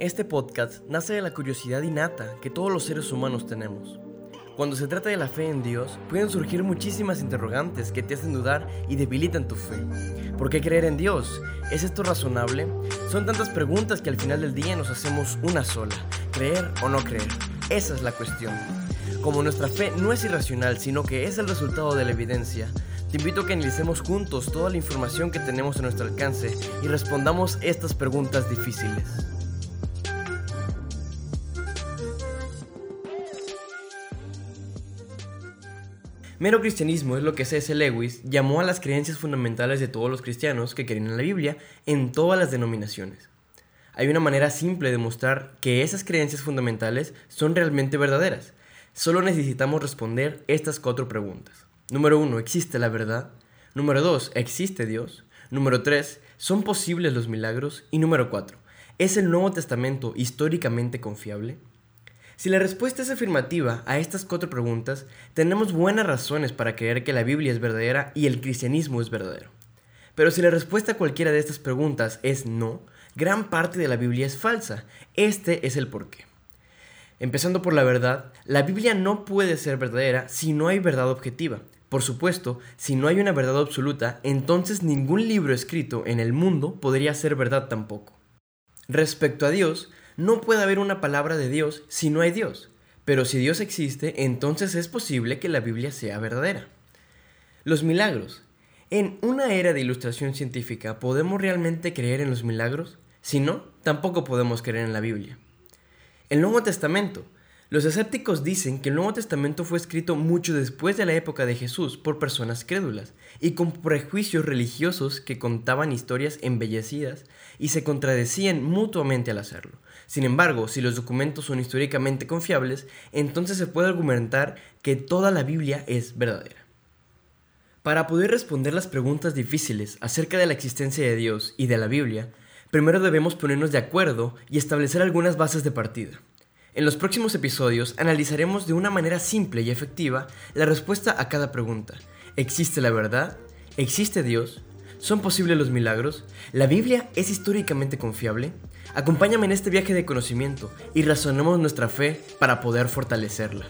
Este podcast nace de la curiosidad innata que todos los seres humanos tenemos. Cuando se trata de la fe en Dios, pueden surgir muchísimas interrogantes que te hacen dudar y debilitan tu fe. ¿Por qué creer en Dios? ¿Es esto razonable? Son tantas preguntas que al final del día nos hacemos una sola, creer o no creer. Esa es la cuestión. Como nuestra fe no es irracional, sino que es el resultado de la evidencia, te invito a que analicemos juntos toda la información que tenemos a nuestro alcance y respondamos estas preguntas difíciles. Mero cristianismo es lo que C.S. Lewis llamó a las creencias fundamentales de todos los cristianos que creen en la Biblia en todas las denominaciones. Hay una manera simple de mostrar que esas creencias fundamentales son realmente verdaderas. Solo necesitamos responder estas cuatro preguntas. Número 1. ¿Existe la verdad? Número 2. ¿Existe Dios? Número 3. ¿Son posibles los milagros? Y número 4. ¿Es el Nuevo Testamento históricamente confiable? Si la respuesta es afirmativa a estas cuatro preguntas, tenemos buenas razones para creer que la Biblia es verdadera y el cristianismo es verdadero. Pero si la respuesta a cualquiera de estas preguntas es no, gran parte de la Biblia es falsa. Este es el porqué. Empezando por la verdad, la Biblia no puede ser verdadera si no hay verdad objetiva. Por supuesto, si no hay una verdad absoluta, entonces ningún libro escrito en el mundo podría ser verdad tampoco. Respecto a Dios, no puede haber una palabra de Dios si no hay Dios. Pero si Dios existe, entonces es posible que la Biblia sea verdadera. Los milagros. En una era de ilustración científica, ¿podemos realmente creer en los milagros? Si no, tampoco podemos creer en la Biblia. El Nuevo Testamento. Los escépticos dicen que el Nuevo Testamento fue escrito mucho después de la época de Jesús por personas crédulas y con prejuicios religiosos que contaban historias embellecidas y se contradecían mutuamente al hacerlo. Sin embargo, si los documentos son históricamente confiables, entonces se puede argumentar que toda la Biblia es verdadera. Para poder responder las preguntas difíciles acerca de la existencia de Dios y de la Biblia, primero debemos ponernos de acuerdo y establecer algunas bases de partida. En los próximos episodios analizaremos de una manera simple y efectiva la respuesta a cada pregunta. ¿Existe la verdad? ¿Existe Dios? ¿Son posibles los milagros? ¿La Biblia es históricamente confiable? Acompáñame en este viaje de conocimiento y razonemos nuestra fe para poder fortalecerla.